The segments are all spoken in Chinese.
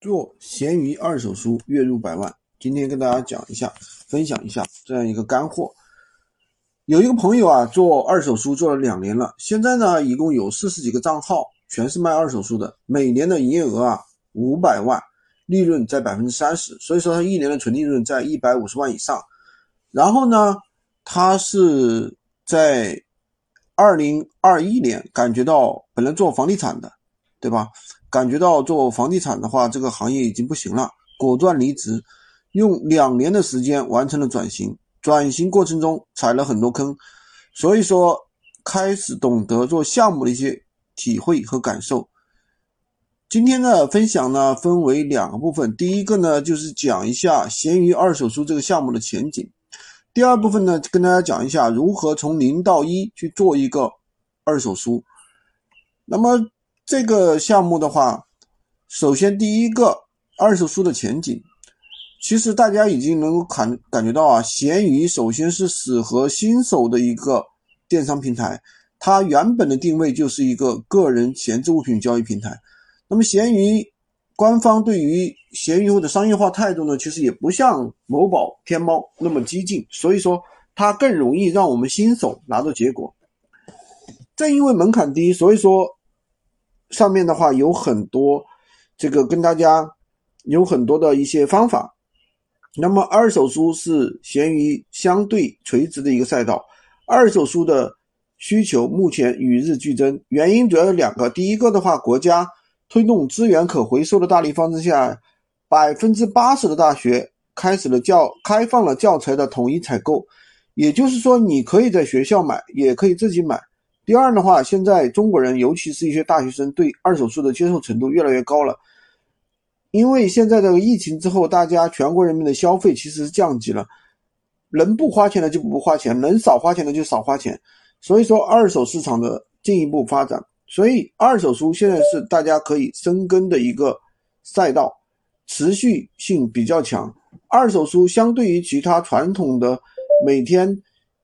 做闲鱼二手书月入百万，今天跟大家讲一下，分享一下这样一个干货。有一个朋友啊，做二手书做了两年了，现在呢，一共有四十几个账号，全是卖二手书的，每年的营业额啊五百万，利润在百分之三十，所以说他一年的纯利润在一百五十万以上。然后呢，他是在二零二一年感觉到本来做房地产的，对吧？感觉到做房地产的话，这个行业已经不行了，果断离职，用两年的时间完成了转型。转型过程中踩了很多坑，所以说开始懂得做项目的一些体会和感受。今天的分享呢，分为两个部分，第一个呢就是讲一下闲鱼二手书这个项目的前景，第二部分呢跟大家讲一下如何从零到一去做一个二手书。那么。这个项目的话，首先第一个二手书的前景，其实大家已经能够感感觉到啊，闲鱼首先是适合新手的一个电商平台，它原本的定位就是一个个人闲置物品交易平台。那么闲鱼官方对于闲鱼后的商业化态度呢，其实也不像某宝、天猫那么激进，所以说它更容易让我们新手拿到结果。正因为门槛低，所以说。上面的话有很多，这个跟大家有很多的一些方法。那么二手书是闲鱼相对垂直的一个赛道，二手书的需求目前与日俱增，原因主要有两个。第一个的话，国家推动资源可回收的大力方针下，百分之八十的大学开始了教开放了教材的统一采购，也就是说，你可以在学校买，也可以自己买。第二的话，现在中国人，尤其是一些大学生，对二手书的接受程度越来越高了。因为现在的疫情之后，大家全国人民的消费其实是降级了，能不花钱的就不花钱，能少花钱的就少花钱。所以说，二手市场的进一步发展，所以二手书现在是大家可以深耕的一个赛道，持续性比较强。二手书相对于其他传统的每天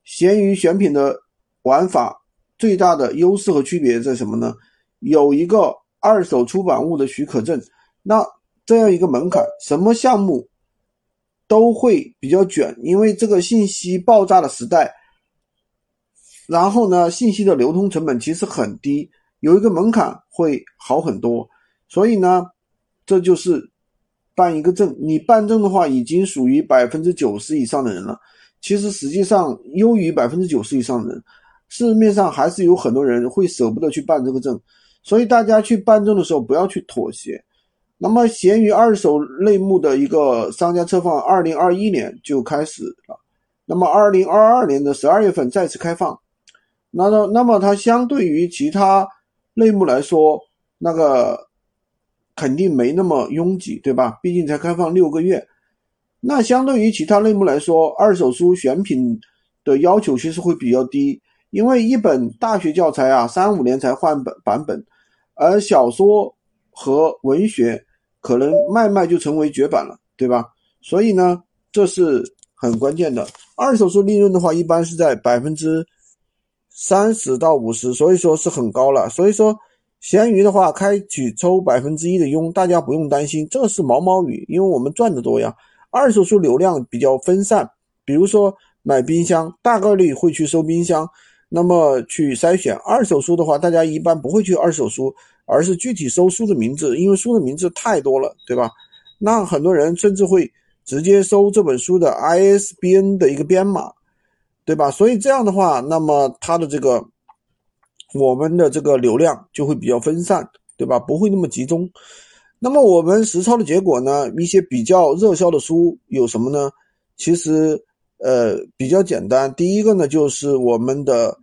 闲鱼选品的玩法。最大的优势和区别在什么呢？有一个二手出版物的许可证，那这样一个门槛，什么项目都会比较卷，因为这个信息爆炸的时代。然后呢，信息的流通成本其实很低，有一个门槛会好很多。所以呢，这就是办一个证，你办证的话，已经属于百分之九十以上的人了。其实实际上优于百分之九十以上的人。市面上还是有很多人会舍不得去办这个证，所以大家去办证的时候不要去妥协。那么，闲鱼二手类目的一个商家测放，二零二一年就开始了，那么二零二二年的十二月份再次开放。那么，那么它相对于其他类目来说，那个肯定没那么拥挤，对吧？毕竟才开放六个月。那相对于其他类目来说，二手书选品的要求其实会比较低。因为一本大学教材啊，三五年才换本版本，而小说和文学可能卖卖就成为绝版了，对吧？所以呢，这是很关键的。二手书利润的话，一般是在百分之三十到五十，所以说是很高了。所以说，闲鱼的话，开启抽百分之一的佣，大家不用担心，这是毛毛雨，因为我们赚的多呀。二手书流量比较分散，比如说买冰箱，大概率会去收冰箱。那么去筛选二手书的话，大家一般不会去二手书，而是具体搜书的名字，因为书的名字太多了，对吧？那很多人甚至会直接搜这本书的 ISBN 的一个编码，对吧？所以这样的话，那么它的这个我们的这个流量就会比较分散，对吧？不会那么集中。那么我们实操的结果呢？一些比较热销的书有什么呢？其实呃比较简单，第一个呢就是我们的。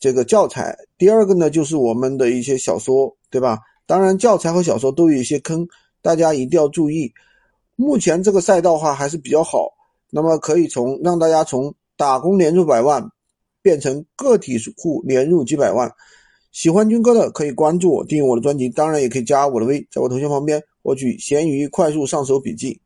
这个教材，第二个呢，就是我们的一些小说，对吧？当然，教材和小说都有一些坑，大家一定要注意。目前这个赛道话还是比较好，那么可以从让大家从打工年入百万，变成个体户年入几百万。喜欢军哥的可以关注我，订阅我的专辑，当然也可以加我的微，在我头像旁边获取闲鱼快速上手笔记。